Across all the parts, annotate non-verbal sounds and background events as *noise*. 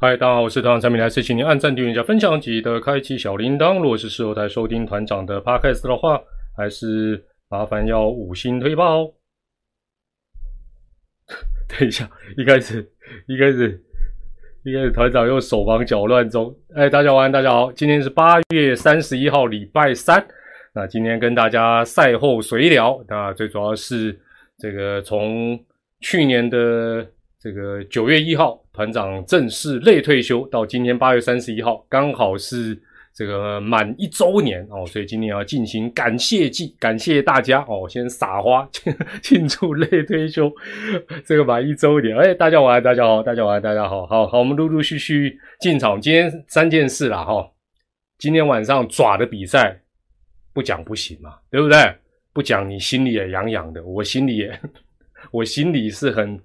嗨，大家好，我是团长陈明来，是请您按赞、订阅、加分享，记得开启小铃铛。如果是事后台收听团长的 podcast 的话，还是麻烦要五星推爆哦。*laughs* 等一下，一开始，一开始，一开始，团长又手忙脚乱中。哎，大家晚安，大家好，今天是八月三十一号，礼拜三。那今天跟大家赛后随聊，那最主要是这个从去年的这个九月一号，团长正式类退休，到今天八月三十一号，刚好是这个满一周年哦，所以今天要进行感谢祭，感谢大家哦，先撒花 *laughs* 庆祝类退休这个满一周年。哎，大家晚安，大家好，大家晚安，大家好，好好，我们陆陆续续进场，今天三件事啦哈，今天晚上爪的比赛。不讲不行嘛，对不对？不讲你心里也痒痒的，我心里也，*laughs* 我心里是很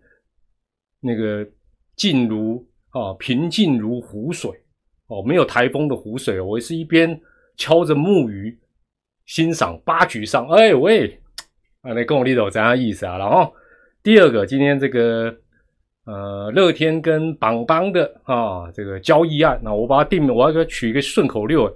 那个静如啊平静如湖水哦，没有台风的湖水，我是一边敲着木鱼欣赏八局上，哎喂，啊那跟我理解怎样意思啊？然后第二个，今天这个呃乐天跟邦邦的啊这个交易案，那我把它定，我要给它取一个顺口溜。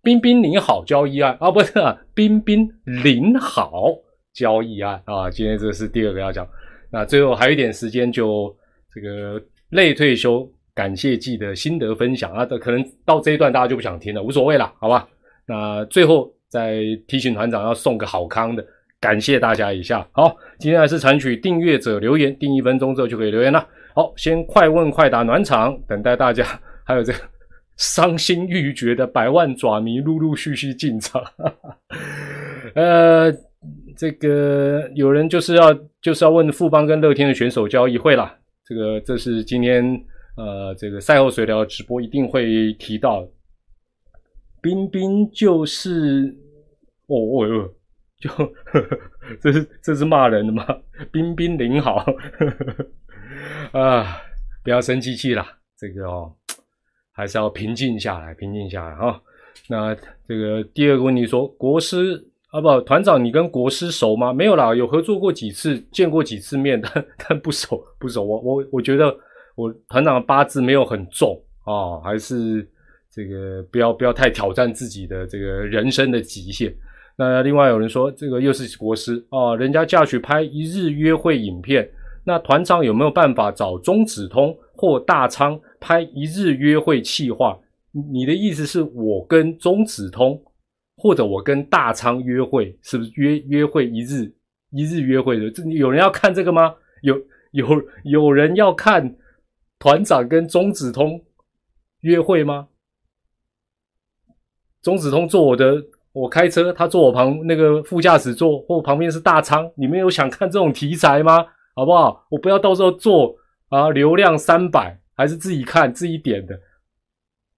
彬彬领好交易案啊，不是冰冰您好交易案啊。今天这是第二个要讲，那最后还有一点时间，就这个类退休感谢季的心得分享啊。这可能到这一段大家就不想听了，无所谓了，好吧？那最后再提醒团长要送个好康的，感谢大家一下。好，今天还是采取订阅者留言，定一分钟之后就可以留言了。好，先快问快答暖场，等待大家，还有这个。伤心欲绝的百万爪迷陆陆续续进场，呃，这个有人就是要就是要问富邦跟乐天的选手交易会啦，这个这是今天呃这个赛后随聊直播一定会提到。冰冰就是哦哦哟，就呵呵这是这是骂人的吗？冰冰您好呵呵啊，不要生气气啦，这个哦。还是要平静下来，平静下来啊！那这个第二个问题说，国师啊不，团长，你跟国师熟吗？没有啦，有合作过几次，见过几次面，但但不熟，不熟。我我我觉得我团长的八字没有很重啊，还是这个不要不要太挑战自己的这个人生的极限。那另外有人说，这个又是国师啊，人家嫁去拍一日约会影片，那团长有没有办法找中子通或大仓？拍一日约会气话，你的意思是我跟中子通，或者我跟大仓约会，是不是约约会一日一日约会的？这有人要看这个吗？有有有人要看团长跟中子通约会吗？中子通坐我的，我开车，他坐我旁那个副驾驶座，或旁边是大仓，你们有想看这种题材吗？好不好？我不要到时候做啊，流量三百。还是自己看自己点的，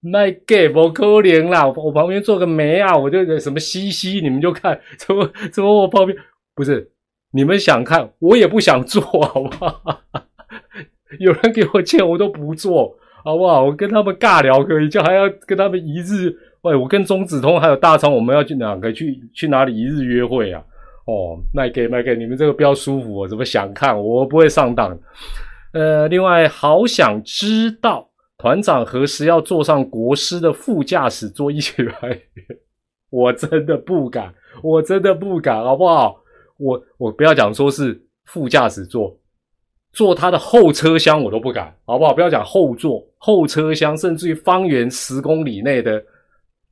那 gay 不可怜啦！我旁边坐个媒啊，我就什么西西，你们就看怎么怎么我旁边不是你们想看，我也不想做，好不好？*laughs* 有人给我钱，我都不做，好不好？我跟他们尬聊可以，就还要跟他们一日喂，我跟中子通还有大昌，我们要去哪个去去哪里一日约会啊？哦，卖给卖给你们这个比较舒服，我怎么想看？我不会上当。呃，另外，好想知道团长何时要坐上国师的副驾驶座一起来？我真的不敢，我真的不敢，好不好？我我不要讲说是副驾驶座，坐他的后车厢我都不敢，好不好？不要讲后座，后车厢，甚至于方圆十公里内的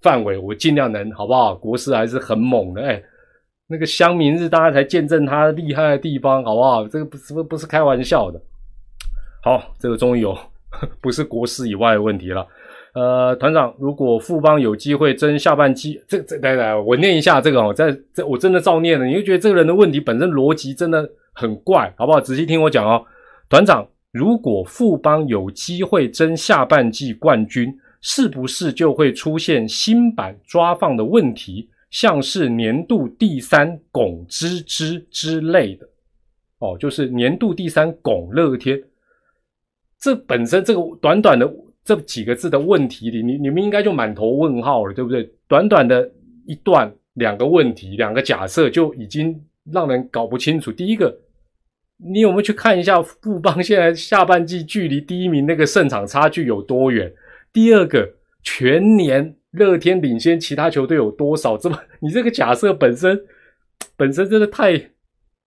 范围，我尽量能，好不好？国师还是很猛的，哎，那个乡民日大家才见证他厉害的地方，好不好？这个不是不是开玩笑的。好，这个终于有 *laughs* 不是国师以外的问题了。呃，团长，如果富邦有机会争下半季，这这来来，我念一下这个哦，在这我真的照念了，你就觉得这个人的问题本身逻辑真的很怪，好不好？仔细听我讲哦，团长，如果富邦有机会争下半季冠军，是不是就会出现新版抓放的问题，像是年度第三拱之之之类的？哦，就是年度第三拱乐天。这本身这个短短的这几个字的问题里，你你们应该就满头问号了，对不对？短短的一段两个问题，两个假设就已经让人搞不清楚。第一个，你有没有去看一下富邦现在下半季距离第一名那个胜场差距有多远？第二个，全年乐天领先其他球队有多少？这么你这个假设本身本身真的太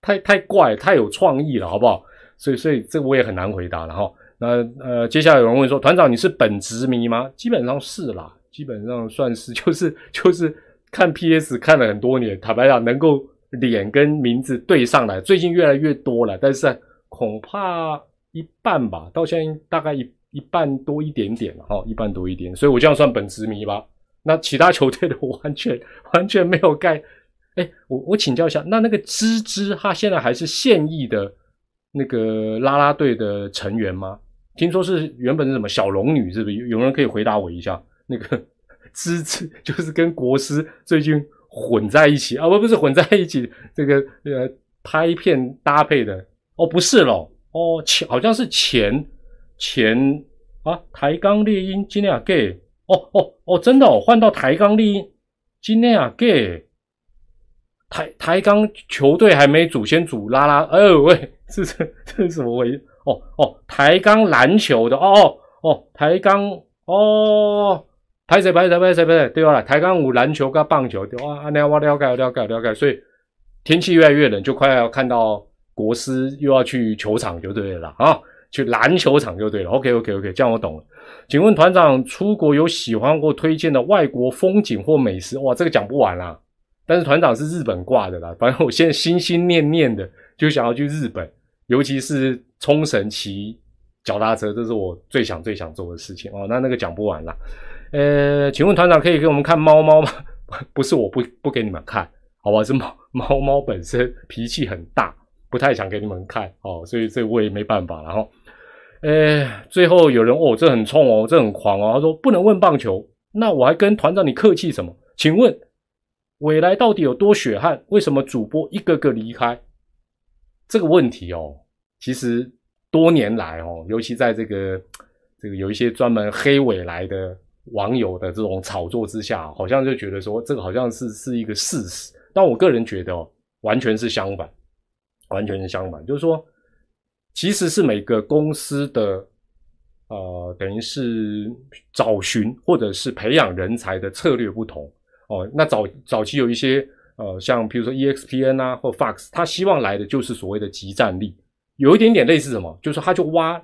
太太怪，太有创意了，好不好？所以所以这个我也很难回答了哈。那呃，接下来有人问说，团长你是本职迷吗？基本上是啦，基本上算是，*laughs* 就是就是看 PS 看了很多年，坦白讲能够。脸跟名字对上来，最近越来越多了，但是恐怕一半吧，到现在大概一一半多一点点哈，一半多一点，所以我这样算本职迷吧。那其他球队的我完全 *laughs* 完全没有盖。哎，我我请教一下，那那个芝芝他现在还是现役的那个啦啦队的成员吗？听说是原本是什么小龙女，是不是？有人可以回答我一下？那个 *laughs* 芝芝就是跟国师最近。混在一起啊，不不是混在一起，这个呃拍片搭配的哦，不是咯，哦前好像是前前啊台钢猎鹰今天啊 gay 哦哦哦真的哦换到台钢猎鹰今天啊 gay 台台钢球队还没组先组拉拉哎喂是这 *laughs* 这是什么回事哦哦台钢篮球的哦哦哦台钢哦。拍谁拍谁拍谁拍谁，对吧？台钢舞篮球跟棒球，对哇，那我了解了解了解。所以天气越来越冷，就快要看到国师又要去球场就对了啊，去篮球场就对了。OK OK OK，这样我懂了。请问团长出国有喜欢或推荐的外国风景或美食？哇，这个讲不完啦。但是团长是日本挂的啦，反正我现在心心念念的就想要去日本，尤其是冲绳骑脚踏车，这是我最想最想做的事情哦。那那个讲不完啦。呃，请问团长可以给我们看猫猫吗？*laughs* 不是，我不不给你们看，好吧？是猫猫猫本身脾气很大，不太想给你们看哦，所以这我也没办法。然后，呃，最后有人哦，这很冲哦，这很狂哦，他说不能问棒球，那我还跟团长你客气什么？请问未来到底有多血汗？为什么主播一个个离开？这个问题哦，其实多年来哦，尤其在这个这个有一些专门黑尾来的。网友的这种炒作之下，好像就觉得说这个好像是是一个事实，但我个人觉得哦，完全是相反，完全是相反，就是说，其实是每个公司的呃，等于是找寻或者是培养人才的策略不同哦。那早早期有一些呃，像比如说 EXPN 啊或 Fox，他希望来的就是所谓的集战力，有一点点类似什么，就是他就挖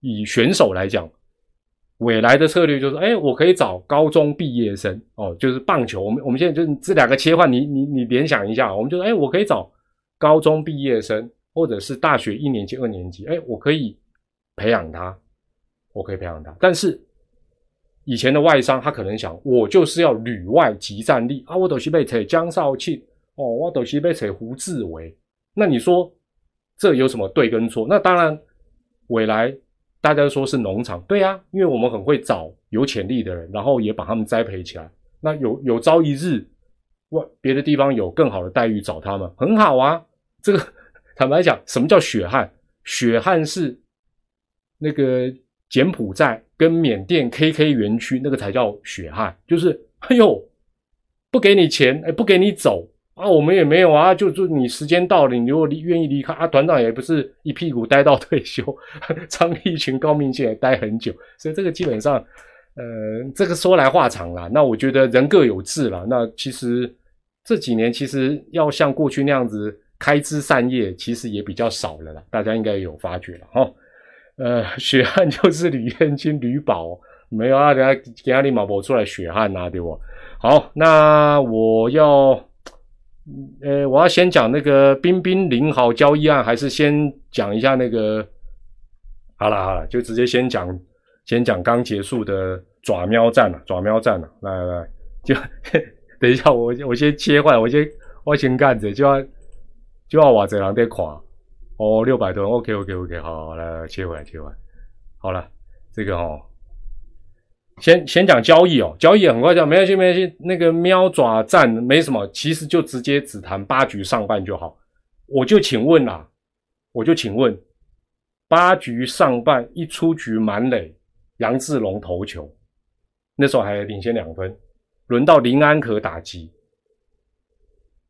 以选手来讲。未来的策略就是，哎，我可以找高中毕业生哦，就是棒球。我们我们现在就这两个切换，你你你联想一下，我们就说，哎，我可以找高中毕业生，或者是大学一年级、二年级，哎，我可以培养他，我可以培养他。但是以前的外商他可能想，我就是要旅外集战力啊，我都是被扯江少庆哦，我都是被扯胡志伟。那你说这有什么对跟错？那当然，未来。大家说是农场，对呀，因为我们很会找有潜力的人，然后也把他们栽培起来。那有有朝一日，外别的地方有更好的待遇找他们，很好啊。这个坦白讲，什么叫血汗？血汗是那个柬埔寨跟缅甸 KK 园区那个才叫血汗，就是哎呦，不给你钱，哎，不给你走。啊，我们也没有啊，就就你时间到了，你如果离愿意离开啊，团长也不是一屁股待到退休，*laughs* 张立群、高明宪也待很久，所以这个基本上，呃，这个说来话长了。那我觉得人各有志了。那其实这几年其实要像过去那样子开枝散叶，其实也比较少了啦。大家应该有发觉了哈。呃，*laughs* 血汗就是吕燕青、吕宝没有啊？等下给阿里马博出来血汗呐，对不？好，那我要。呃，我要先讲那个冰冰零号交易案，还是先讲一下那个？好了好了，就直接先讲，先讲刚结束的爪喵战了，爪喵战了。来来来，就 *laughs* 等一下，我我先切换，我先我先干着，就要就要往这人在垮。哦，六百多，OK OK OK，好，来来切回来切回来，好了，这个哦。先先讲交易哦，交易很快讲，没关系没关系。那个喵爪战没什么，其实就直接只谈八局上半就好。我就请问啦，我就请问，八局上半一出局满垒，杨志龙投球，那时候还领先两分，轮到林安可打击，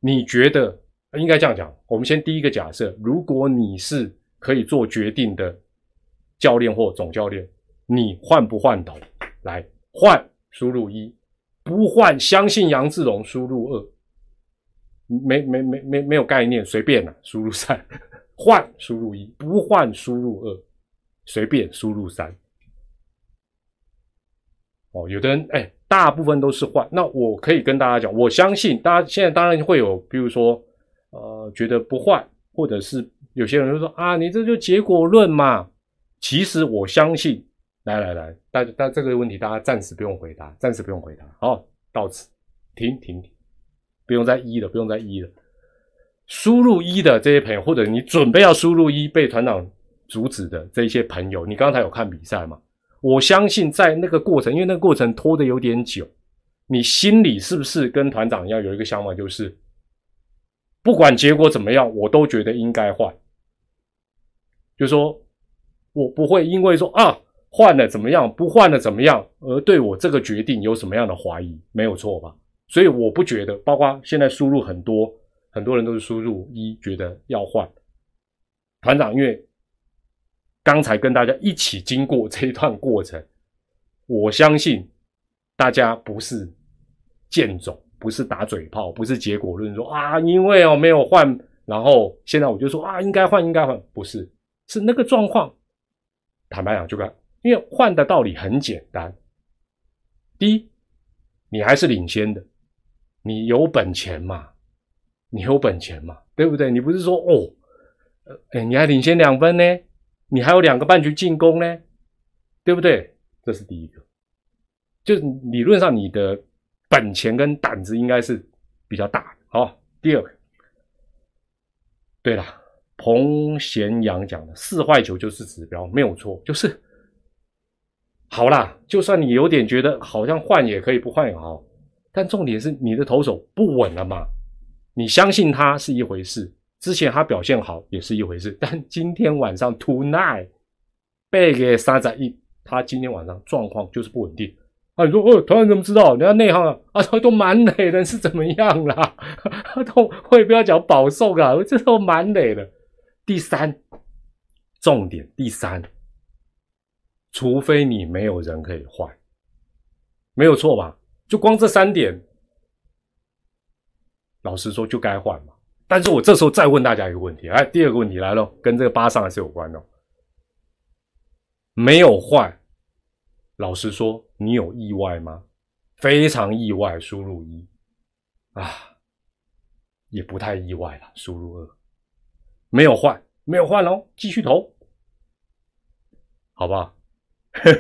你觉得应该这样讲。我们先第一个假设，如果你是可以做决定的教练或总教练，你换不换头？来换，输入一；不换，相信杨志龙，输入二。没没没没没有概念，随便了，输入三。*laughs* 换，输入一；不换，输入二。随便输入三。哦，有的人哎，大部分都是换。那我可以跟大家讲，我相信大家现在当然会有，比如说，呃，觉得不换，或者是有些人就说啊，你这就结果论嘛。其实我相信，来来来，大大这个问题大家暂时不用回答，暂时不用回答。好，到此停停停，不用再一了，不用再一了。输入一的这些朋友，或者你准备要输入一被团长阻止的这些朋友，你刚才有看比赛吗？我相信在那个过程，因为那个过程拖得有点久，你心里是不是跟团长一样有一个想法，就是不管结果怎么样，我都觉得应该换。就说我不会因为说啊换了怎么样，不换了怎么样，而对我这个决定有什么样的怀疑，没有错吧？所以我不觉得，包括现在输入很多很多人都是输入一，觉得要换团长，因为。刚才跟大家一起经过这一段过程，我相信大家不是剑种，不是打嘴炮，不是结果论说啊，因为哦没有换，然后现在我就说啊应该换应该换，不是，是那个状况。坦白讲，就看，因为换的道理很简单。第一，你还是领先的，你有本钱嘛，你有本钱嘛，对不对？你不是说哦，哎，你还领先两分呢？你还有两个半局进攻呢，对不对？这是第一个，就是理论上你的本钱跟胆子应该是比较大的。好，第二个，对了，彭贤阳讲的四坏球就是指标，没有错，就是好啦。就算你有点觉得好像换也可以，不换也好，但重点是你的投手不稳了嘛？你相信他是一回事。之前他表现好也是一回事，但今天晚上 tonight 背给三仔一，他今天晚上状况就是不稳定。啊，你说哦，团长怎么知道？人家内行啊，啊，都满垒的，是怎么样啦？他 *laughs* 都会不要讲保送啊，这都满垒的。第三重点，第三，除非你没有人可以换，没有错吧？就光这三点，老实说就该换嘛。但是我这时候再问大家一个问题，哎，第二个问题来了，跟这个八上还是有关的。没有换，老实说，你有意外吗？非常意外，输入一啊，也不太意外了，输入二，没有换，没有换喽，继续投，好不好？哈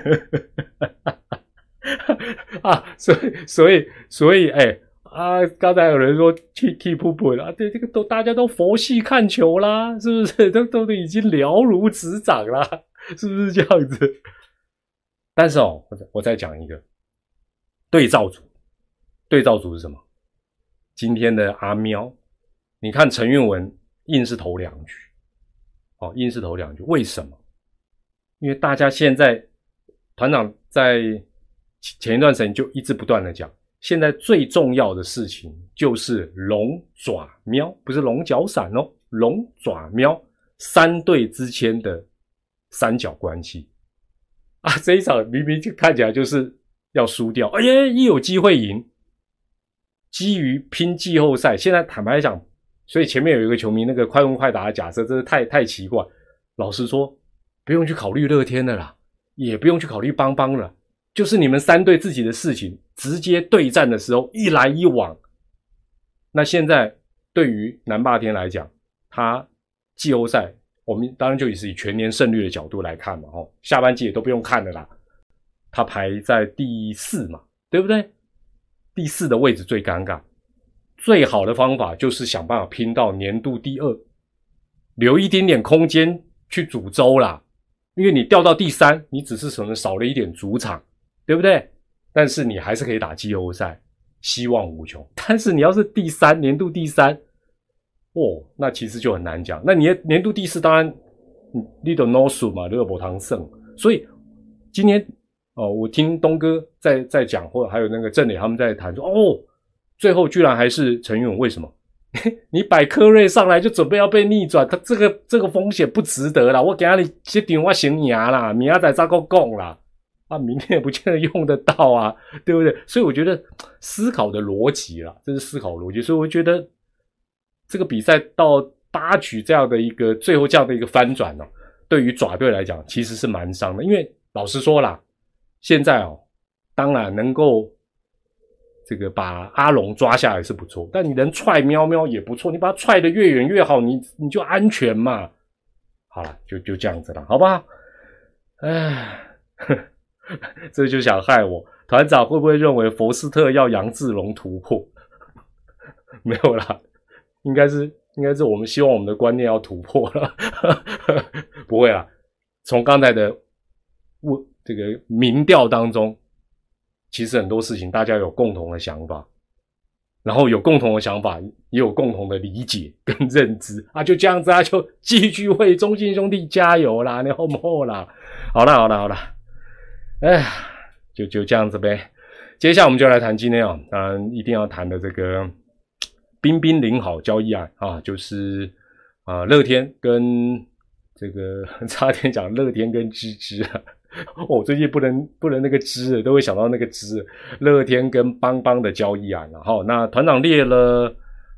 *laughs* 哈啊，所以，所以，所以，哎。啊，刚才有人说 keep keep 了，对，这个都大家都佛系看球啦，是不是？*laughs* 都都都已经了如指掌啦，是不是这样子？但是哦，我我再讲一个对照组，对照组是什么？今天的阿喵，你看陈韵文硬是投两局，哦，硬是投两局，为什么？因为大家现在团长在前一段时间就一直不断的讲。现在最重要的事情就是龙爪喵，不是龙角散哦，龙爪喵三队之间的三角关系 *laughs* 啊！这一场明明就看起来就是要输掉，哎呀，一有机会赢，基于拼季后赛，现在坦白讲，所以前面有一个球迷那个快问快答的假设，真是太太奇怪。老实说，不用去考虑乐天的啦，也不用去考虑邦邦了。就是你们三队自己的事情，直接对战的时候一来一往。那现在对于南霸天来讲，他季后赛我们当然就也是以全年胜率的角度来看嘛，哦，下半季也都不用看了啦。他排在第四嘛，对不对？第四的位置最尴尬，最好的方法就是想办法拼到年度第二，留一点点空间去煮粥啦。因为你掉到第三，你只是可能少了一点主场。对不对？但是你还是可以打季后赛，希望无穷。但是你要是第三年度第三，哦，那其实就很难讲。那你年度第四，当然你都 no 输嘛，热博堂胜。所以今天哦，我听东哥在在讲，或者还有那个郑磊他们在谈说，哦，最后居然还是陈勇，为什么？*laughs* 你摆科瑞上来就准备要被逆转，他这个这个风险不值得啦。我给你接电话行牙啦，明仔再够供啦，啊，明天也不见得用得到啊，对不对？所以我觉得思考的逻辑啦，这是思考逻辑。所以我觉得这个比赛到八局这样的一个最后这样的一个翻转呢，对于爪队来讲其实是蛮伤的。因为老实说啦，现在哦，当然能够。这个把阿龙抓下来是不错，但你能踹喵喵也不错。你把它踹得越远越好，你你就安全嘛。好了，就就这样子了，好吧？哎，*laughs* 这就想害我。团长会不会认为佛斯特要杨志龙突破？*laughs* 没有啦，应该是应该是我们希望我们的观念要突破了。*laughs* 不会啦，从刚才的问这个民调当中。其实很多事情大家有共同的想法，然后有共同的想法，也有共同的理解跟认知啊，就这样子啊，就继续为中信兄弟加油啦！你后不后啦？好了好了好了，哎，就就这样子呗。接下来我们就来谈今天啊，当然一定要谈的这个彬彬领好交易案啊，就是啊乐天跟这个 *laughs* 差点讲乐天跟芝芝啊。我 *laughs* 最近不能不能那个支，都会想到那个支乐天跟邦邦的交易案然后。那团长列了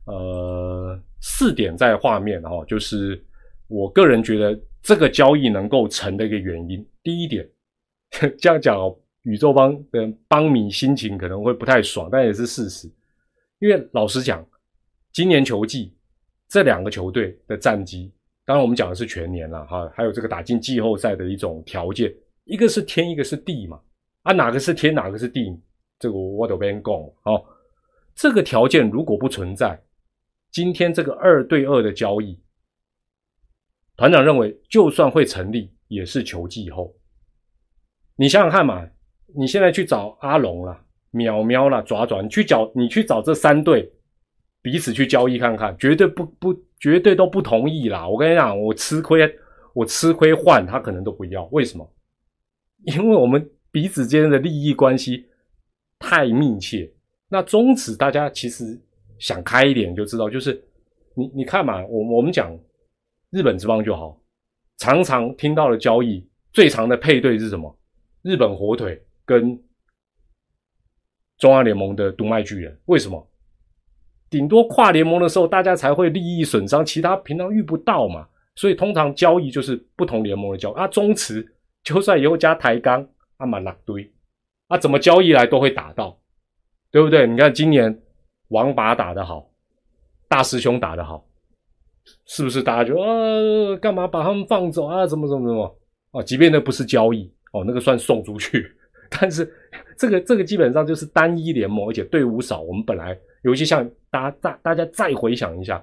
呃四点在画面哦，就是我个人觉得这个交易能够成的一个原因。第一点，*laughs* 这样讲宇宙邦的邦米心情可能会不太爽，但也是事实。因为老实讲，今年球季这两个球队的战绩，当然我们讲的是全年了哈，还有这个打进季后赛的一种条件。一个是天，一个是地嘛，啊，哪个是天，哪个是地？这个我都边讲哦。这个条件如果不存在，今天这个二对二的交易，团长认为就算会成立，也是球季后。你想想看嘛，你现在去找阿龙了、淼淼了、爪爪，你去找你去找这三队彼此去交易看看，绝对不不绝对都不同意啦。我跟你讲，我吃亏，我吃亏换他可能都不要，为什么？因为我们彼此间的利益关系太密切，那宗旨大家其实想开一点就知道，就是你你看嘛，我我们讲日本之邦就好，常常听到的交易最长的配对是什么？日本火腿跟中央联盟的独卖巨人，为什么？顶多跨联盟的时候大家才会利益损伤，其他平常遇不到嘛，所以通常交易就是不同联盟的交啊，中持。就算以后加抬杠，啊嘛那堆，啊怎么交易来都会打到，对不对？你看今年王拔打得好，大师兄打得好，是不是？大家就啊干嘛把他们放走啊？怎么怎么怎么啊？即便那不是交易哦，那个算送出去。*laughs* 但是这个这个基本上就是单一联盟，而且队伍少。我们本来尤其像大家大大家再回想一下，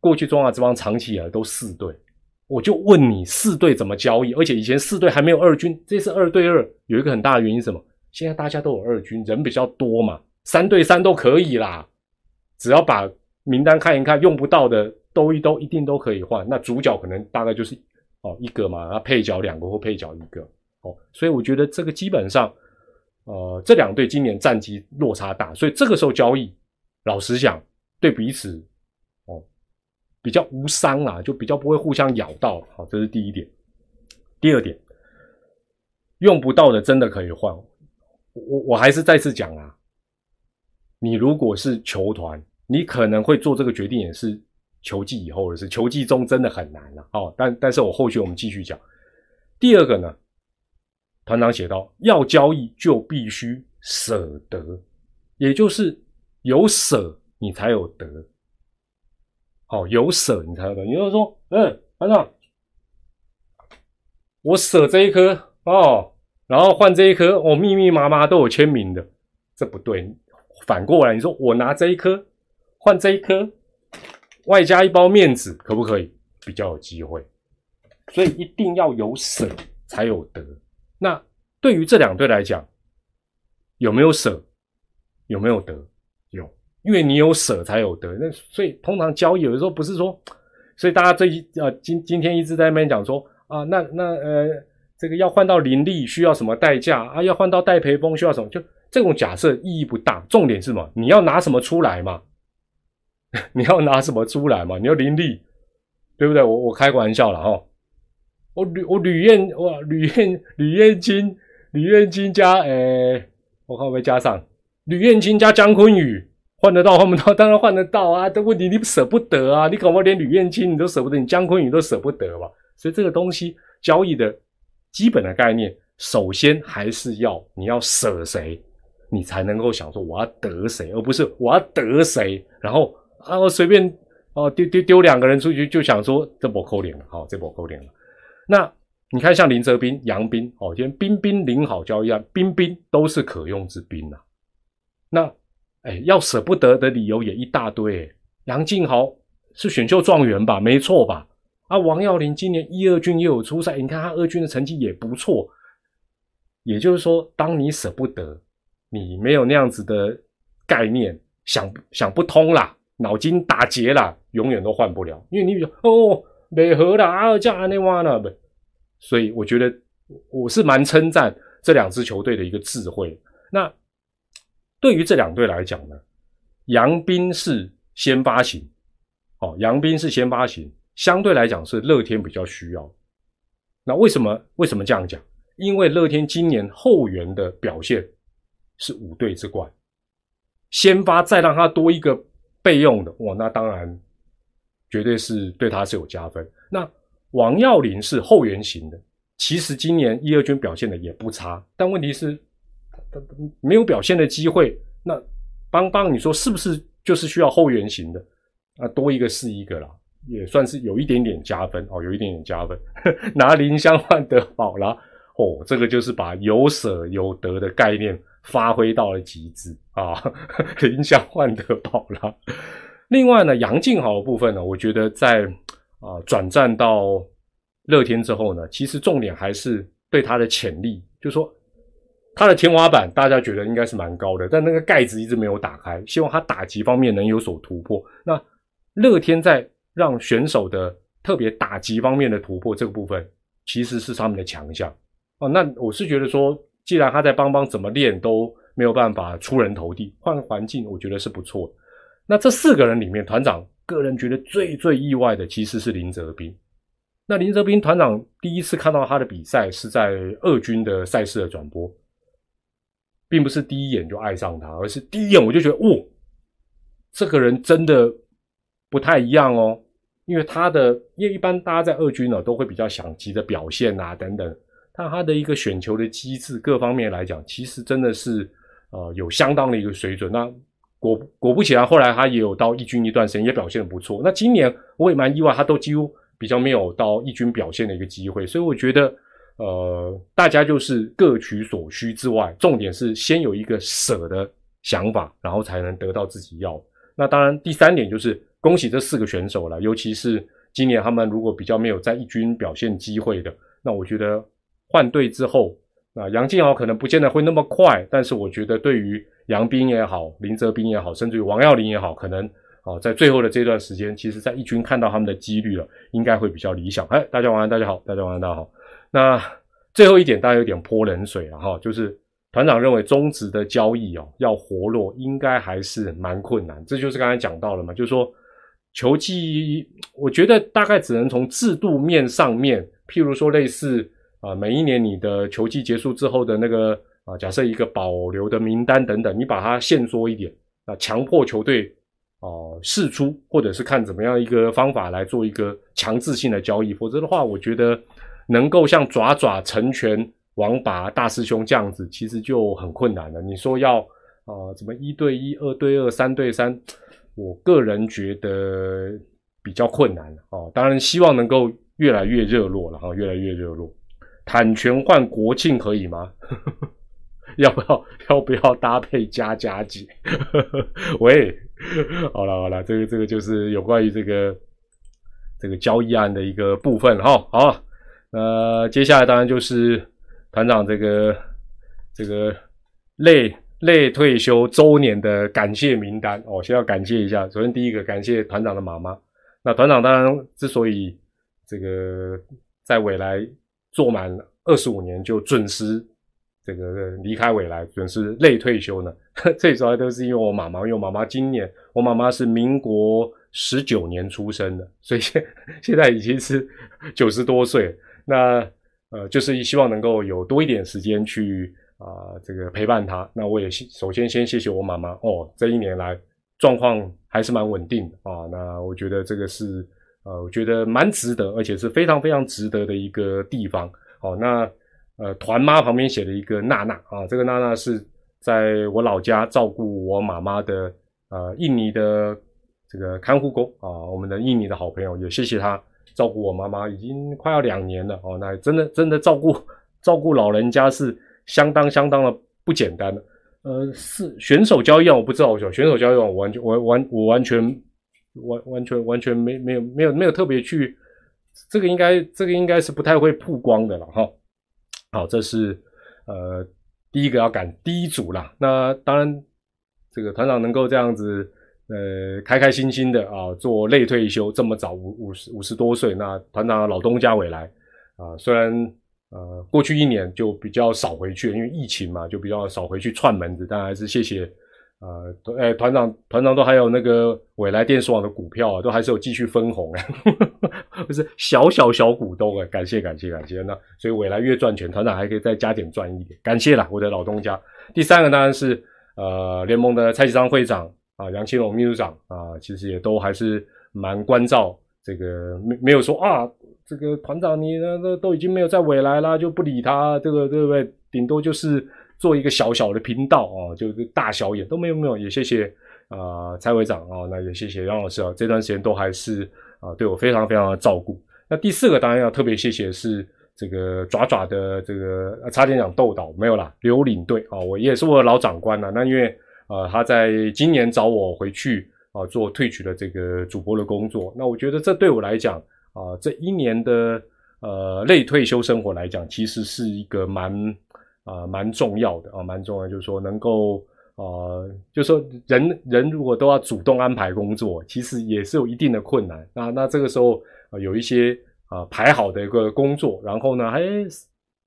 过去中华之邦长期以来都四队。我就问你，四队怎么交易？而且以前四队还没有二军，这次二对二有一个很大的原因什么？现在大家都有二军，人比较多嘛，三对三都可以啦。只要把名单看一看，用不到的兜一兜，一定都可以换。那主角可能大概就是哦一个嘛，那配角两个或配角一个哦。所以我觉得这个基本上，呃，这两队今年战绩落差大，所以这个时候交易，老实讲，对彼此。比较无伤啊，就比较不会互相咬到。好，这是第一点。第二点，用不到的真的可以换。我我还是再次讲啊，你如果是球团，你可能会做这个决定，也是球季以后的事。球季中真的很难了。哦，但但是我后续我们继续讲。第二个呢，团长写到，要交易就必须舍得，也就是有舍你才有得。好，有舍你才有得。你就说，嗯，班长，我舍这一颗哦，然后换这一颗，我密密麻麻都有签名的，这不对。反过来，你说我拿这一颗换这一颗，外加一包面子，可不可以？比较有机会。所以一定要有舍才有得。那对于这两队来讲，有没有舍？有没有得？因为你有舍才有得，那所以通常交易有的时候不是说，所以大家最啊今今天一直在那边讲说啊，那那呃这个要换到林立需要什么代价啊？要换到戴培峰需要什么？就这种假设意义不大，重点是什么？你要拿什么出来嘛？*laughs* 你要拿什么出来嘛？你要林立，对不对？我我开个玩笑了哈。我吕我吕燕哇吕燕吕燕青吕燕青加诶，我看会不会加上吕燕青加姜昆宇换得到换不到？当然换得到啊！*laughs* 但问题你舍不得啊！你搞不好连吕燕青你都舍不得，你姜昆宇都舍不得吧？所以这个东西交易的基本的概念，首先还是要你要舍谁，你才能够想说我要得谁，而不是我要得谁，然后。啊，我随便哦丢丢丢两个人出去，就想说这波扣脸了，好，这波扣脸了。那你看，像林泽斌、杨斌，哦，今天彬彬领好交易案，彬彬都是可用之兵呐。那哎，要舍不得的理由也一大堆。杨敬豪是选秀状元吧？没错吧？啊，王耀林今年一二军又有出赛，你看他二军的成绩也不错。也就是说，当你舍不得，你没有那样子的概念，想想不通啦。脑筋打结啦，永远都换不了，因为你比如哦，美和了啊，这样那哇了不？所以我觉得我是蛮称赞这两支球队的一个智慧。那对于这两队来讲呢，杨斌是先发型，哦，杨斌是先发型，相对来讲是乐天比较需要。那为什么为什么这样讲？因为乐天今年后援的表现是五队之冠，先发再让他多一个。备用的哇，那当然绝对是对他是有加分。那王耀林是后援型的，其实今年一二军表现的也不差，但问题是他没有表现的机会。那邦邦，你说是不是就是需要后援型的啊？多一个是一个啦，也算是有一点点加分哦，有一点点加分。*laughs* 拿林香换德宝啦，哦，这个就是把有舍有得的概念。发挥到了极致啊！*laughs* 林香换得宝了。另外呢，杨静豪的部分呢，我觉得在啊转战到乐天之后呢，其实重点还是对他的潜力，就说他的天花板，大家觉得应该是蛮高的，但那个盖子一直没有打开。希望他打击方面能有所突破。那乐天在让选手的特别打击方面的突破这个部分，其实是他们的强项哦。那我是觉得说。既然他在邦邦怎么练都没有办法出人头地，换个环境我觉得是不错的。那这四个人里面，团长个人觉得最最意外的其实是林泽斌。那林泽斌团长第一次看到他的比赛是在二军的赛事的转播，并不是第一眼就爱上他，而是第一眼我就觉得，哇，这个人真的不太一样哦。因为他的，因为一般大家在二军呢都会比较想急的表现啊等等。但他的一个选球的机制，各方面来讲，其实真的是呃有相当的一个水准。那果果不其然，后来他也有到一军一段时间，也表现的不错。那今年我也蛮意外，他都几乎比较没有到一军表现的一个机会。所以我觉得，呃，大家就是各取所需之外，重点是先有一个舍的想法，然后才能得到自己要。那当然，第三点就是恭喜这四个选手了，尤其是今年他们如果比较没有在一军表现机会的，那我觉得。换队之后，那杨敬豪可能不见得会那么快，但是我觉得对于杨斌也好，林泽斌也好，甚至于王耀林也好，可能啊，在最后的这段时间，其实在一军看到他们的几率了，应该会比较理想。哎，大家晚安，大家好，大家晚安，大家好。那最后一点，大家有点泼冷水了哈，就是团长认为中职的交易哦，要活络，应该还是蛮困难。这就是刚才讲到了嘛，就是说球季，我觉得大概只能从制度面上面，譬如说类似。啊，每一年你的球季结束之后的那个啊，假设一个保留的名单等等，你把它限缩一点，啊，强迫球队哦试出，或者是看怎么样一个方法来做一个强制性的交易，否则的话，我觉得能够像爪爪成全王拔大师兄这样子，其实就很困难了。你说要啊，怎么一对一、二对二、三对三，我个人觉得比较困难哦。当然，希望能够越来越热络了哈，越来越热络。坦权换国庆可以吗？*laughs* 要不要要不要搭配加加节？*laughs* 喂，好了好了，这个这个就是有关于这个这个交易案的一个部分哈。好，呃，接下来当然就是团长这个这个累累退休周年的感谢名单哦，先要感谢一下。首先第一个感谢团长的妈妈。那团长当然之所以这个在未来。做满二十五年就准时这个离开未来，准时累退休呢？*laughs* 最主要都是因为我妈妈，因为我妈妈今年，我妈妈是民国十九年出生的，所以现 *laughs* 现在已经是九十多岁。那呃，就是希望能够有多一点时间去啊，这个陪伴她。那我也首先先谢谢我妈妈哦，这一年来状况还是蛮稳定的啊。那我觉得这个是呃，我觉得蛮值得，而且是非常非常值得的一个地方。好，那。呃，团妈旁边写了一个娜娜啊，这个娜娜是在我老家照顾我妈妈的呃印尼的这个看护工啊，我们的印尼的好朋友，也谢谢他照顾我妈妈已经快要两年了哦，那真的真的照顾 *laughs* 照顾老人家是相当相当的不简单的。呃，是选手交易啊，我不知道，选手交易我完全我完我完全完完全完全没没有没有没有特别去，这个应该这个应该是不太会曝光的了哈。好，这是呃第一个要赶第一组啦。那当然，这个团长能够这样子呃开开心心的啊做类退休，这么早五五十五十多岁，那团长老东家未来啊，虽然呃过去一年就比较少回去，因为疫情嘛，就比较少回去串门子，但还是谢谢。呃，哎，团长，团长都还有那个未来电视网的股票啊，都还是有继续分红啊，*laughs* 不是小小小股东啊，感谢感谢感谢。那所以未来越赚钱，团长还可以再加点赚一点，感谢啦，我的老东家。第三个当然是呃联盟的蔡启章会长啊，杨清龙秘书长啊，其实也都还是蛮关照这个，没没有说啊，这个团长你那那都已经没有在未来啦，就不理他，这个对不对？顶多就是。做一个小小的频道啊，就是大小眼都没有没有，也谢谢啊蔡会长啊，那也谢谢杨老师啊，这段时间都还是啊对我非常非常的照顾。那第四个当然要特别谢谢是这个爪爪的这个差点讲豆岛没有啦，刘领队啊，我也是我的老长官了。那因为呃他在今年找我回去啊做退取的这个主播的工作，那我觉得这对我来讲啊这一年的呃类退休生活来讲，其实是一个蛮。啊，蛮重要的啊，蛮重要，就是说能够啊，就说人人如果都要主动安排工作，其实也是有一定的困难。那那这个时候啊，有一些啊排好的一个工作，然后呢，还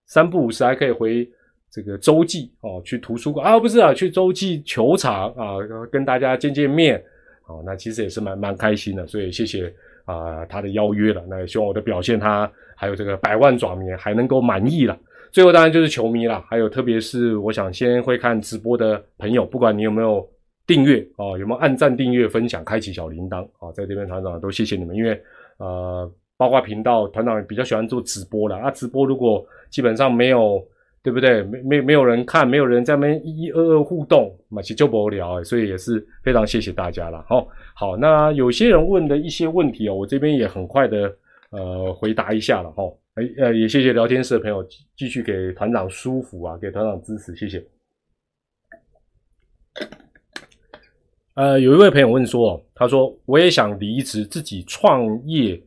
三不五时还可以回这个洲际哦，去图书馆啊，不是啊，去洲际球场啊，跟大家见见面，哦，那其实也是蛮蛮开心的。所以谢谢啊他的邀约了，那也希望我的表现他还有这个百万爪迷还能够满意了。最后当然就是球迷啦，还有特别是我想先会看直播的朋友，不管你有没有订阅啊，有没有按赞、订阅、分享、开启小铃铛啊，在这边团长都谢谢你们，因为呃，八卦频道团长比较喜欢做直播了啊，直播如果基本上没有对不对？没没没有人看，没有人在那边一一二二互动，嘛其实就不聊，所以也是非常谢谢大家了。好，好，那有些人问的一些问题哦，我这边也很快的呃回答一下了哈。哎，呃，也谢谢聊天室的朋友继续给团长舒服啊，给团长支持，谢谢。呃，有一位朋友问说，他说我也想离职自己创业，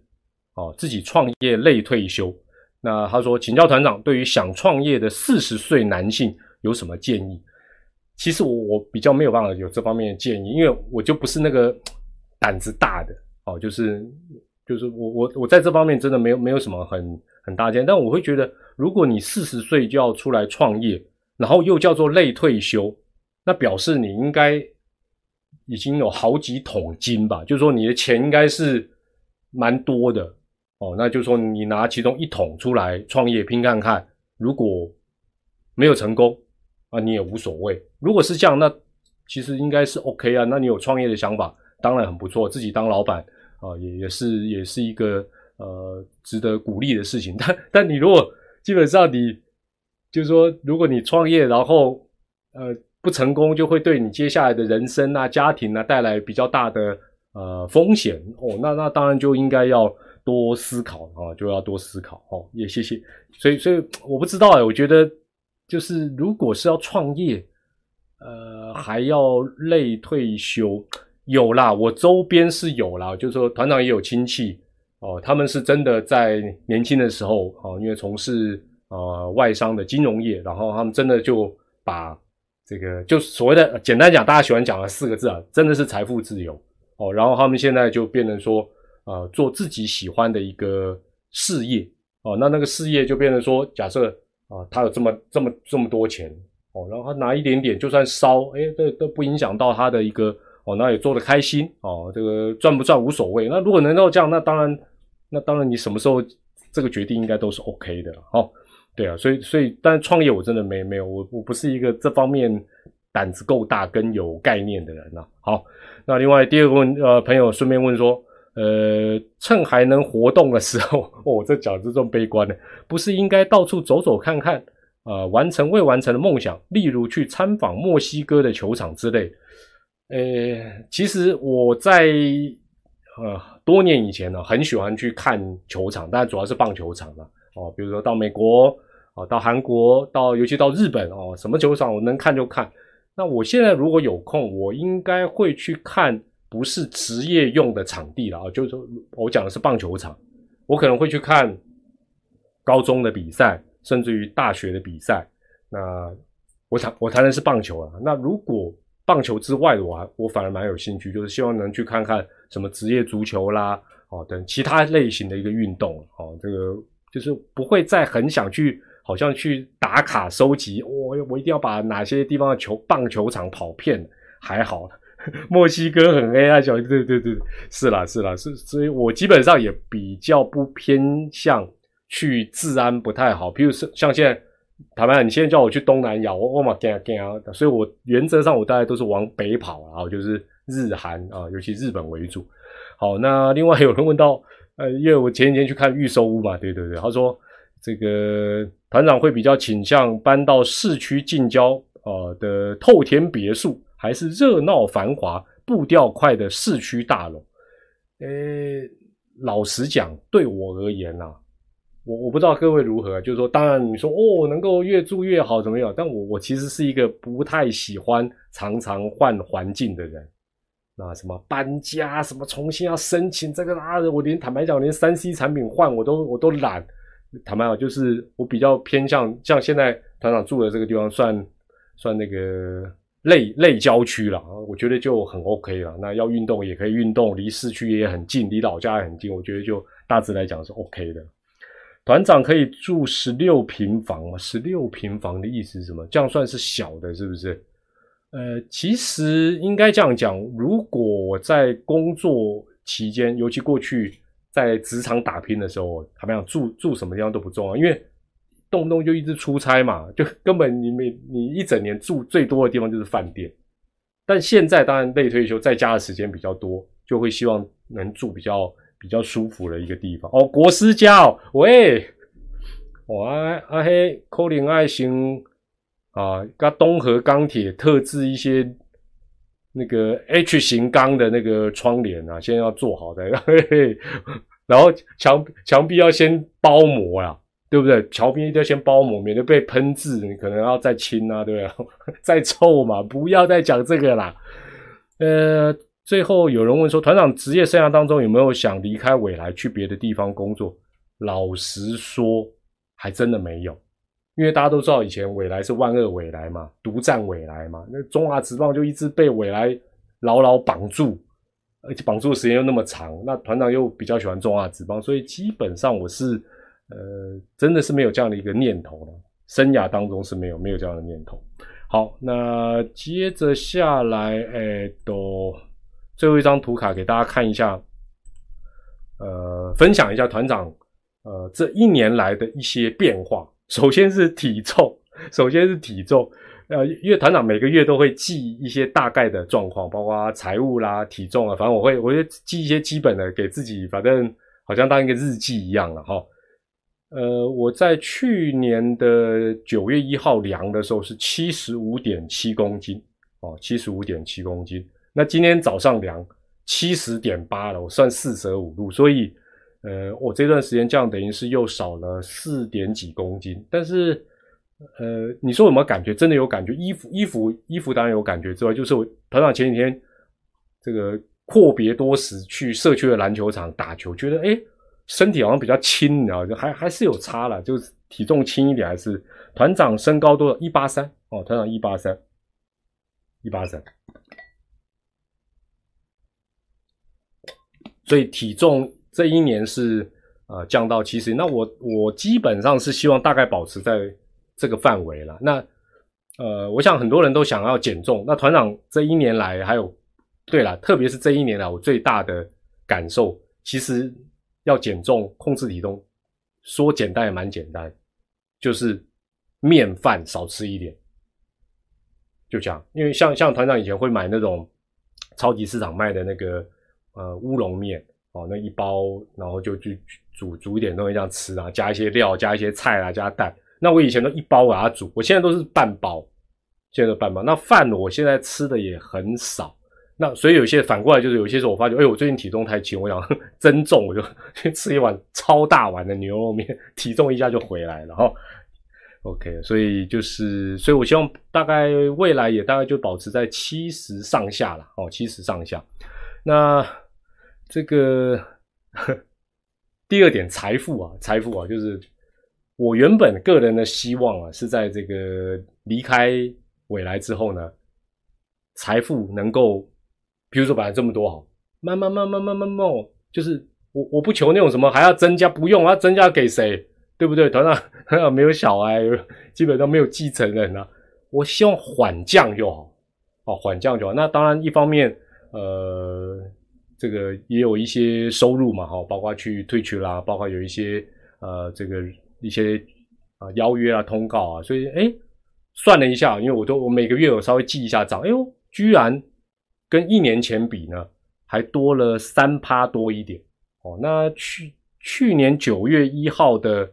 哦，自己创业累退休。那他说，请教团长，对于想创业的四十岁男性有什么建议？其实我我比较没有办法有这方面的建议，因为我就不是那个胆子大的，哦，就是就是我我我在这方面真的没有没有什么很。很大建议，但我会觉得，如果你四十岁就要出来创业，然后又叫做类退休，那表示你应该已经有好几桶金吧？就是说你的钱应该是蛮多的哦。那就说你拿其中一桶出来创业拼看看，如果没有成功啊，你也无所谓。如果是这样，那其实应该是 OK 啊。那你有创业的想法，当然很不错，自己当老板啊，也也是也是一个。呃，值得鼓励的事情，*laughs* 但但你如果基本上你就是说，如果你创业然后呃不成功，就会对你接下来的人生啊、家庭啊带来比较大的呃风险哦。那那当然就应该要多思考啊，就要多思考哦。也谢谢，所以所以我不知道哎，我觉得就是如果是要创业，呃，还要累退休，有啦，我周边是有啦，就是说团长也有亲戚。哦，他们是真的在年轻的时候，哦，因为从事呃外商的金融业，然后他们真的就把这个就所谓的简单讲，大家喜欢讲的四个字啊，真的是财富自由哦。然后他们现在就变成说，呃，做自己喜欢的一个事业哦。那那个事业就变成说，假设啊，他有这么这么这么多钱哦，然后他拿一点点就算烧，哎，这都不影响到他的一个哦，那也做得开心哦，这个赚不赚无所谓。那如果能够这样，那当然，那当然你什么时候这个决定应该都是 OK 的哦。对啊，所以所以，但创业我真的没没有，我我不是一个这方面胆子够大跟有概念的人呐。好，那另外第二个问呃朋友顺便问说，呃，趁还能活动的时候，*laughs* 哦，这讲这么悲观的，不是应该到处走走看看啊，完成未完成的梦想，例如去参访墨西哥的球场之类。呃，其实我在呃多年以前呢，很喜欢去看球场，但主要是棒球场嘛。哦，比如说到美国，哦，到韩国，到尤其到日本，哦，什么球场我能看就看。那我现在如果有空，我应该会去看不是职业用的场地了啊，就是说我讲的是棒球场，我可能会去看高中的比赛，甚至于大学的比赛。那我谈我谈的是棒球啊。那如果棒球之外的我，我反而蛮有兴趣，就是希望能去看看什么职业足球啦，哦，等其他类型的一个运动，哦，这个。就是不会再很想去，好像去打卡收集。我我一定要把哪些地方的球棒球场跑遍。还好，*laughs* 墨西哥很 AI 小，对对对，是啦是啦是，所以我基本上也比较不偏向去治安不太好。譬如说像现在，坦白讲，你现在叫我去东南亚，我我嘛惊惊啊，所以我原则上我大概都是往北跑啊，就是日韩啊，尤其日本为主。好，那另外有人问到。呃，因为我前几天去看预售屋嘛，对对对，他说这个团长会比较倾向搬到市区近郊呃的透天别墅，还是热闹繁华、步调快的市区大楼？呃，老实讲，对我而言呐，我我不知道各位如何，就是说，当然你说哦，能够越住越好怎么样？但我我其实是一个不太喜欢常常换环境的人。那什么搬家，什么重新要申请这个啊？我连坦白讲，连三 C 产品换我都我都懒。坦白讲，就是我比较偏向像现在团长住的这个地方，算算那个类类郊区了。我觉得就很 OK 了。那要运动也可以运动，离市区也很近，离老家也很近。我觉得就大致来讲是 OK 的。团长可以住十六平房吗？十六平房的意思是什么？这样算是小的，是不是？呃，其实应该这样讲，如果在工作期间，尤其过去在职场打拼的时候，他们讲住住什么地方都不重要，因为动不动就一直出差嘛，就根本你每你一整年住最多的地方就是饭店。但现在当然累退休，在家的时间比较多，就会希望能住比较比较舒服的一个地方。哦，国师家哦，喂，我阿阿黑可能爱心。啊，跟东河钢铁特制一些那个 H 型钢的那个窗帘啊，现在要做好的，然后墙墙壁要先包膜啊，对不对？桥边一定要先包膜，免得被喷字，你可能要再清啊，对不对？*laughs* 再臭嘛，不要再讲这个啦。呃，最后有人问说，团长职业生涯当中有没有想离开未来去别的地方工作？老实说，还真的没有。因为大家都知道，以前未来是万恶未来嘛，独占未来嘛，那中华职棒就一直被未来牢牢绑住，而且绑住的时间又那么长。那团长又比较喜欢中华职棒，所以基本上我是呃，真的是没有这样的一个念头了。生涯当中是没有没有这样的念头。好，那接着下来，哎，都最后一张图卡给大家看一下，呃，分享一下团长呃这一年来的一些变化。首先是体重，*laughs* 首先是体重，呃，因为团长每个月都会记一些大概的状况，包括财务啦、体重啊，反正我会，我会记一些基本的给自己，反正好像当一个日记一样了哈。呃，我在去年的九月一号量的时候是七十五点七公斤哦，七十五点七公斤。那今天早上量七十点八了，我算四舍五入，所以。呃，我这段时间这样等于是又少了四点几公斤，但是，呃，你说有没有感觉？真的有感觉？衣服衣服衣服当然有感觉之外，就是我团长前几天这个阔别多时去社区的篮球场打球，觉得哎，身体好像比较轻，你知道，就还还是有差了，就是体重轻一点，还是团长身高多少？一八三哦，团长一八三，一八三，所以体重。这一年是呃降到七十，那我我基本上是希望大概保持在这个范围了。那呃，我想很多人都想要减重。那团长这一年来，还有对了，特别是这一年来，我最大的感受，其实要减重、控制体重，说简单也蛮简单，就是面饭少吃一点，就这样。因为像像团长以前会买那种超级市场卖的那个呃乌龙面哦，那一包，然后就去煮煮一点东西这样吃啊，加一些料，加一些菜啊，加蛋。那我以前都一包把它煮，我现在都是半包，现在都半包。那饭我现在吃的也很少，那所以有些反过来就是有些时候我发觉，哎，我最近体重太轻，我想 *laughs* 增重，我就 *laughs* 去吃一碗超大碗的牛肉面，体重一下就回来了哈。OK，所以就是，所以我希望大概未来也大概就保持在七十上下了哦，七十上下。那这个 *laughs* 第二点，财富啊，财富啊，就是。我原本个人的希望啊，是在这个离开未来之后呢，财富能够，比如说本来这么多好，慢慢慢慢慢慢慢，就是我我不求那种什么还要增加，不用啊，增加给谁，对不对？团长没有小孩，基本上没有继承人啊，我希望缓降就好，哦，缓降就好。那当然一方面，呃，这个也有一些收入嘛，哈，包括去退取啦，包括有一些呃这个。一些啊邀约啊通告啊，所以哎算了一下，因为我都我每个月我稍微记一下账，哎呦，居然跟一年前比呢，还多了三趴多一点哦。那去去年九月一号的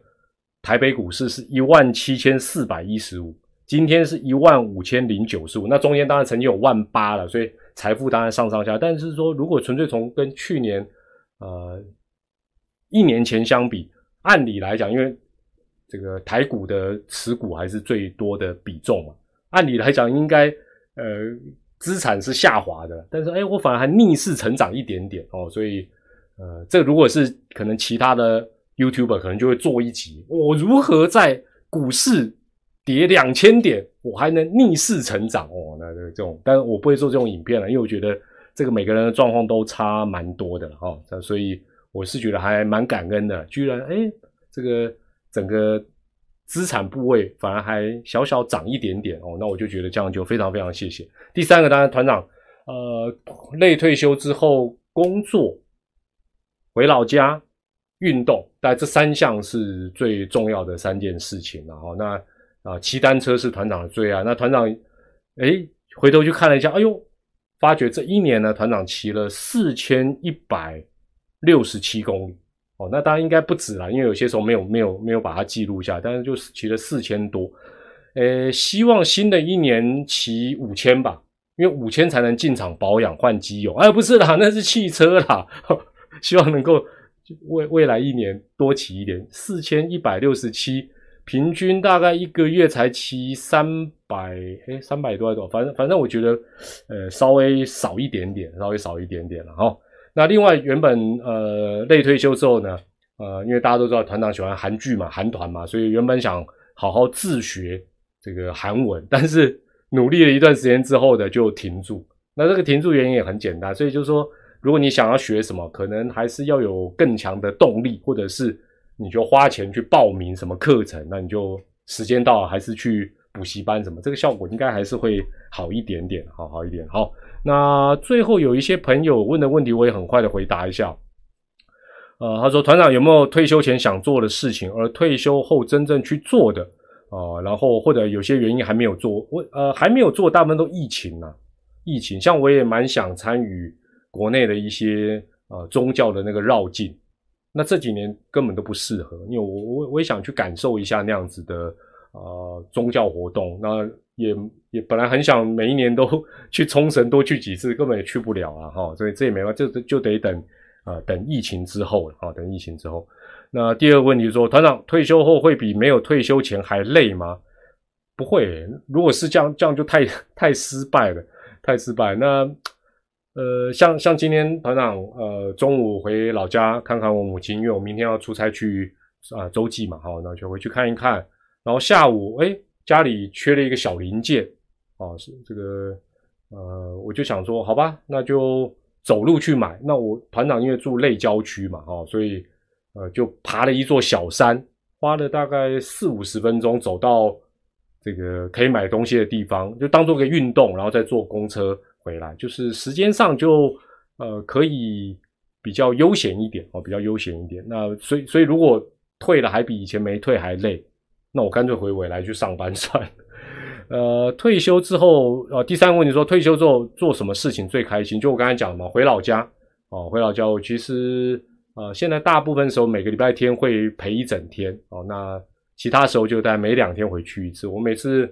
台北股市是一万七千四百一十五，今天是一万五千零九十五，那中间当然曾经有万八了，所以财富当然上上下，但是说如果纯粹从跟去年呃一年前相比，按理来讲，因为这个台股的持股还是最多的比重嘛？按理来讲，应该呃资产是下滑的，但是哎，我反而还逆势成长一点点哦。所以呃，这如果是可能其他的 YouTuber 可能就会做一集，我如何在股市跌两千点，我还能逆势成长哦？那这种，但是我不会做这种影片了，因为我觉得这个每个人的状况都差蛮多的哈。所以我是觉得还蛮感恩的，居然哎这个。整个资产部位反而还小小涨一点点哦，那我就觉得这样就非常非常谢谢。第三个，当然团长，呃，累退休之后工作，回老家运动，但这三项是最重要的三件事情了哈。那啊，骑单车是团长的最爱。那团长，哎，回头去看了一下，哎呦，发觉这一年呢，团长骑了四千一百六十七公里。那当然应该不止啦，因为有些时候没有没有没有把它记录下，但是就是骑了四千多，呃，希望新的一年骑五千吧，因为五千才能进场保养换机油，哎，不是啦，那是汽车啦，*laughs* 希望能够未未来一年多骑一点，四千一百六十七，平均大概一个月才骑三百，哎，三百多还多，反正反正我觉得，呃，稍微少一点点，稍微少一点点了哈。那另外，原本呃，累退休之后呢，呃，因为大家都知道团长喜欢韩剧嘛，韩团嘛，所以原本想好好自学这个韩文，但是努力了一段时间之后的就停住。那这个停住原因也很简单，所以就是说，如果你想要学什么，可能还是要有更强的动力，或者是你就花钱去报名什么课程，那你就时间到了还是去补习班什么，这个效果应该还是会好一点点，好好一点，好。那最后有一些朋友问的问题，我也很快的回答一下。呃，他说团长有没有退休前想做的事情，而退休后真正去做的啊？然后或者有些原因还没有做，我呃还没有做，大部分都疫情呐，疫情。像我也蛮想参与国内的一些呃宗教的那个绕境，那这几年根本都不适合，因为我我我也想去感受一下那样子的呃宗教活动，那。也也本来很想每一年都 *laughs* 去冲绳多去几次，根本也去不了啊！哈，所以这也没办法，就就得等啊，等疫情之后了啊，等疫情之后。那第二个问题说，团长退休后会比没有退休前还累吗？不会，如果是这样，这样就太 *laughs* 太失败了，太失败。那呃，像像今天团长呃中午回老家看看我母亲，因为我明天要出差去啊洲际嘛，好，那就回去看一看。然后下午哎。家里缺了一个小零件，啊，是这个，呃，我就想说，好吧，那就走路去买。那我团长因为住内郊区嘛，哈，所以，呃，就爬了一座小山，花了大概四五十分钟走到这个可以买东西的地方，就当做个运动，然后再坐公车回来，就是时间上就呃可以比较悠闲一点哦，比较悠闲一点。那所以所以如果退了还比以前没退还累，那我干脆回未来去上班算了。呃，退休之后，呃，第三个问题说，退休之后做什么事情最开心？就我刚才讲的嘛，回老家哦，回老家。我其实呃，现在大部分时候每个礼拜天会陪一整天哦，那其他时候就在每两天回去一次。我每次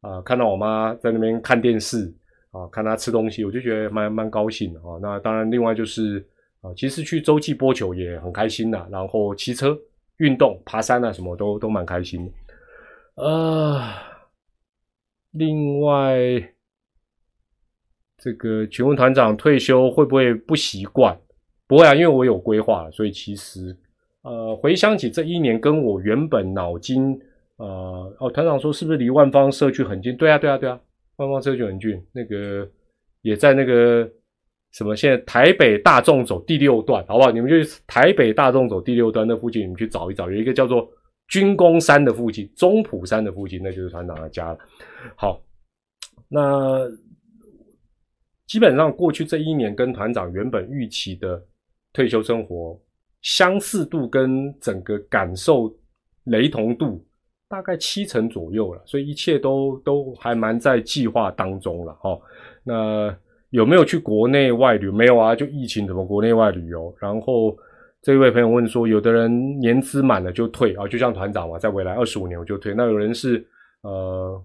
啊看到我妈在那边看电视啊，看她吃东西，我就觉得蛮蛮高兴的啊。那当然，另外就是啊，其实去洲际波球也很开心的，然后骑车运动、爬山啊，什么都都蛮开心。呃。另外，这个请问团长退休会不会不习惯？不会啊，因为我有规划，所以其实呃，回想起这一年，跟我原本脑筋呃，哦，团长说是不是离万方社区很近？对啊，对啊，对啊，万方社区很近，那个也在那个什么，现在台北大众走第六段，好不好？你们就台北大众走第六段那附近，你们去找一找，有一个叫做。军功山的附近，中埔山的附近，那就是团长的家了。好，那基本上过去这一年跟团长原本预期的退休生活相似度跟整个感受雷同度大概七成左右了，所以一切都都还蛮在计划当中了。哈，那有没有去国内外旅？没有啊，就疫情怎么国内外旅游？然后。这位朋友问说：“有的人年资满了就退啊，就像团长嘛，在未来二十五年我就退。那有人是呃，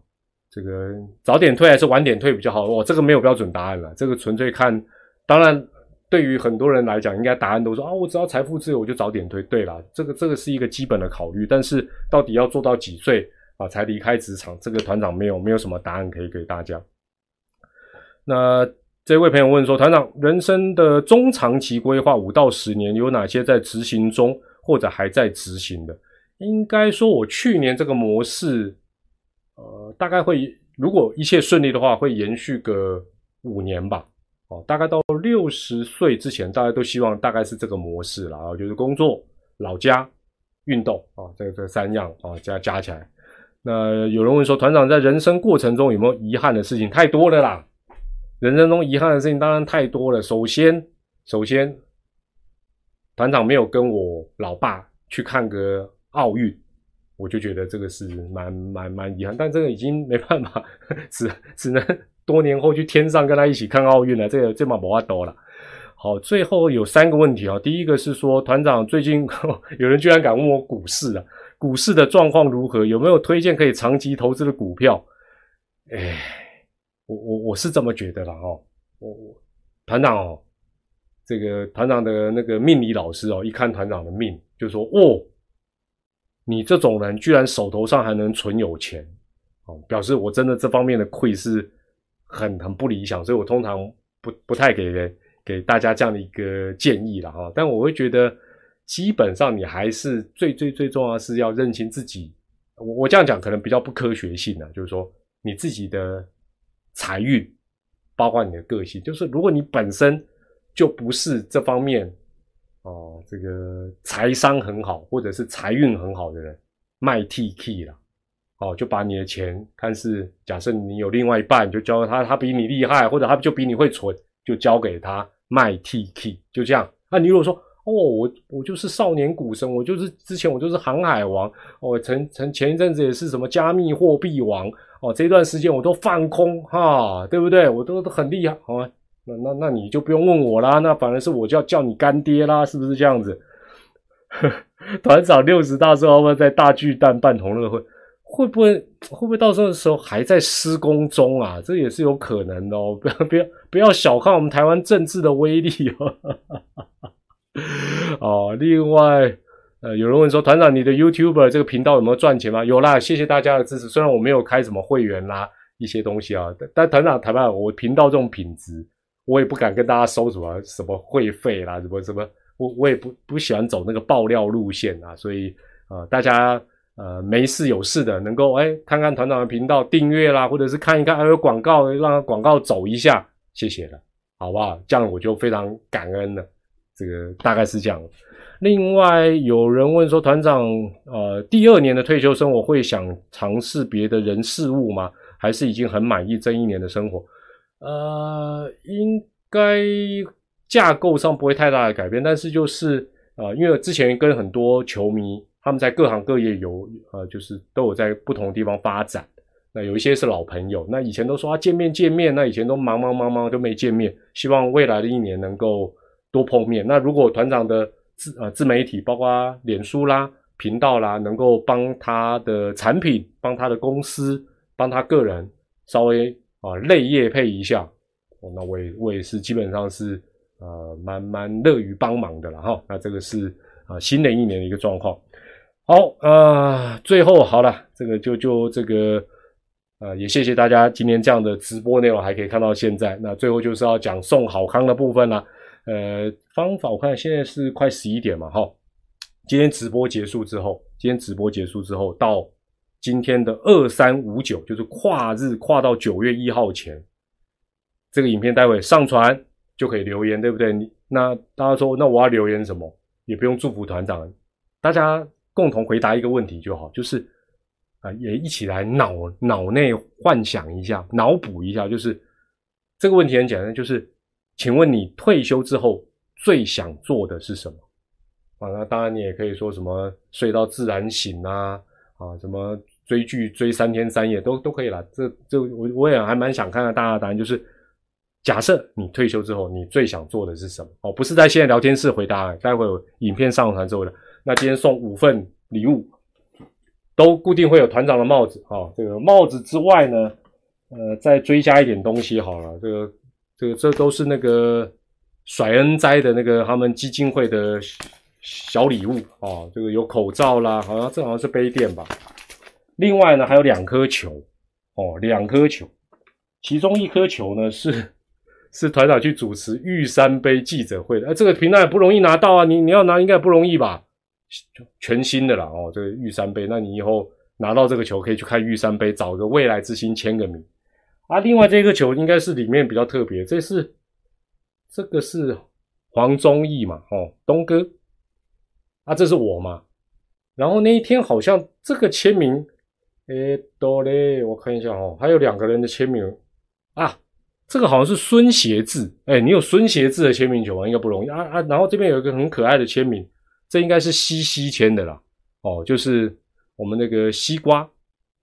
这个早点退还是晚点退比较好？我这个没有标准答案了，这个纯粹看。当然，对于很多人来讲，应该答案都说啊，我只要财富自由，我就早点退。对了，这个这个是一个基本的考虑。但是到底要做到几岁啊才离开职场？这个团长没有没有什么答案可以给大家。那。”这位朋友问说：“团长，人生的中长期规划五到十年有哪些在执行中或者还在执行的？应该说，我去年这个模式，呃，大概会如果一切顺利的话，会延续个五年吧。哦，大概到六十岁之前，大家都希望大概是这个模式了啊，就是工作、老家、运动啊，这这三样啊加加起来。那有人问说，团长在人生过程中有没有遗憾的事情？太多了啦。”人生中遗憾的事情当然太多了。首先，首先，团长没有跟我老爸去看个奥运，我就觉得这个是蛮蛮蛮遗憾。但这个已经没办法，*laughs* 只只能多年后去天上跟他一起看奥运了。这个这嘛不话多了。好，最后有三个问题啊。第一个是说，团长最近 *laughs* 有人居然敢问我股市啊，股市的状况如何？有没有推荐可以长期投资的股票？哎。我我我是这么觉得了哦，我我团长哦，这个团长的那个命理老师哦，一看团长的命，就说哦，你这种人居然手头上还能存有钱哦，表示我真的这方面的亏是很很不理想，所以我通常不不太给给大家这样的一个建议了哈。但我会觉得，基本上你还是最最最重要是要认清自己。我我这样讲可能比较不科学性啊，就是说你自己的。财运，包括你的个性，就是如果你本身就不是这方面哦，这个财商很好，或者是财运很好的人，卖 T K 了，哦，就把你的钱看是，假设你有另外一半，就交给他，他比你厉害，或者他就比你会存，就交给他卖 T K，就这样。那你如果说，哦，我我就是少年股神，我就是之前我就是航海王，我曾曾前一阵子也是什么加密货币王。哦，这段时间我都放空哈，对不对？我都都很厉害，好吗？那那那你就不用问我啦，那反而是我就要叫你干爹啦，是不是这样子？*laughs* 团长六十大寿会不会在大巨蛋办同乐会？会不会会不会到时候的时候还在施工中啊？这也是有可能的哦，不要不要不要小看我们台湾政治的威力哦。*laughs* *laughs* 哦，另外。呃，有人问说，团长，你的 YouTube 这个频道有没有赚钱吗？有啦，谢谢大家的支持。虽然我没有开什么会员啦，一些东西啊，但团长，坦白我频道这种品质，我也不敢跟大家收什么什么会费啦，什么什么，我我也不不喜欢走那个爆料路线啊。所以，呃，大家呃没事有事的，能够哎看看团长的频道，订阅啦，或者是看一看还有广告，让广告走一下，谢谢了，好不好？这样我就非常感恩了。这个大概是这样。另外有人问说，团长，呃，第二年的退休生活会想尝试别的人事物吗？还是已经很满意这一年的生活？呃，应该架构上不会太大的改变，但是就是呃，因为之前跟很多球迷他们在各行各业有呃，就是都有在不同地方发展。那有一些是老朋友，那以前都说啊见面见面，那以前都忙忙忙忙都没见面，希望未来的一年能够多碰面。那如果团长的自呃自媒体，包括脸书啦、频道啦，能够帮他的产品、帮他的公司、帮他个人稍微啊类业配一下，那我也我也是基本上是呃蛮蛮乐于帮忙的了哈。那这个是啊新的一年的一个状况。好啊，最后好了，这个就就这个。呃，也谢谢大家今天这样的直播内容还可以看到现在。那最后就是要讲送好康的部分了。呃，方法我看现在是快十一点嘛，哈。今天直播结束之后，今天直播结束之后，到今天的二三五九，就是跨日跨到九月一号前，这个影片待会上传就可以留言，对不对？你那大家说，那我要留言什么？也不用祝福团长，大家共同回答一个问题就好，就是。啊，也一起来脑脑内幻想一下，脑补一下，就是这个问题很简单，就是请问你退休之后最想做的是什么？啊，那当然你也可以说什么睡到自然醒啊，啊，什么追剧追三天三夜都都可以了。这这我我也还蛮想看看大家的答案，就是假设你退休之后你最想做的是什么？哦，不是在现在聊天室回答，待会有影片上传之后的。那今天送五份礼物。都固定会有团长的帽子啊，这个帽子之外呢，呃，再追加一点东西好了。这个、这个、这都是那个甩恩灾的那个他们基金会的小礼物啊。这个有口罩啦，好像这好像是杯垫吧。另外呢，还有两颗球哦，两颗球，其中一颗球呢是是团长去主持玉山杯记者会的。哎，这个平台也不容易拿到啊，你你要拿应该不容易吧？全新的啦哦，这个玉山杯，那你以后拿到这个球可以去看玉山杯，找个未来之星签个名啊。另外这个球应该是里面比较特别，这是这个是黄忠义嘛哦，东哥啊，这是我嘛。然后那一天好像这个签名，诶，多嘞，我看一下哦，还有两个人的签名啊，这个好像是孙协志，哎，你有孙协志的签名球吗？应该不容易啊啊。然后这边有一个很可爱的签名。这应该是西西签的啦，哦，就是我们那个西瓜、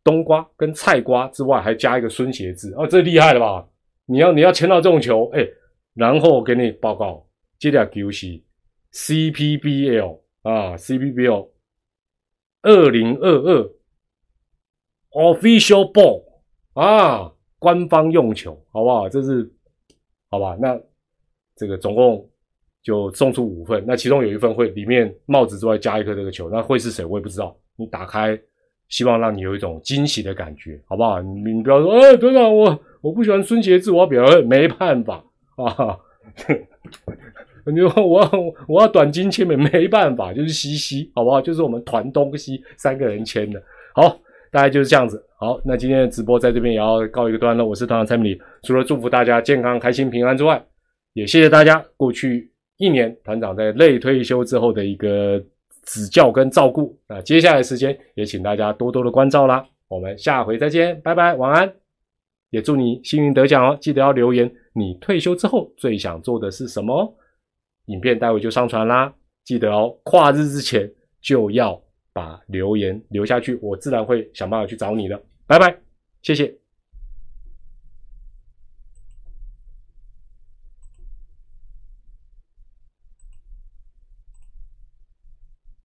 冬瓜跟菜瓜之外，还加一个孙协字，哦，这厉害了吧？你要你要签到这种球，哎，然后给你报告，这条球是 CPBL 啊，CPBL 二零二二 Official Ball 啊，官方用球，好不好？这是好吧？那这个总共。就送出五份，那其中有一份会里面帽子之外加一颗这个球，那会是谁我也不知道。你打开，希望让你有一种惊喜的感觉，好不好？你不要说，哎，队长，我我不喜欢孙杰志，我要表 *laughs* 没办法啊。*laughs* 你说我我要短金签名，没办法，就是西西，好不好？就是我们团东西三个人签的。好，大概就是这样子。好，那今天的直播在这边也要告一个段落。我是团长蔡明，除了祝福大家健康、开心、平安之外，也谢谢大家过去。一年团长在累退休之后的一个指教跟照顾啊，接下来时间也请大家多多的关照啦。我们下回再见，拜拜，晚安。也祝你幸运得奖哦，记得要留言你退休之后最想做的是什么。影片待会就上传啦，记得哦，跨日之前就要把留言留下去，我自然会想办法去找你的。拜拜，谢谢。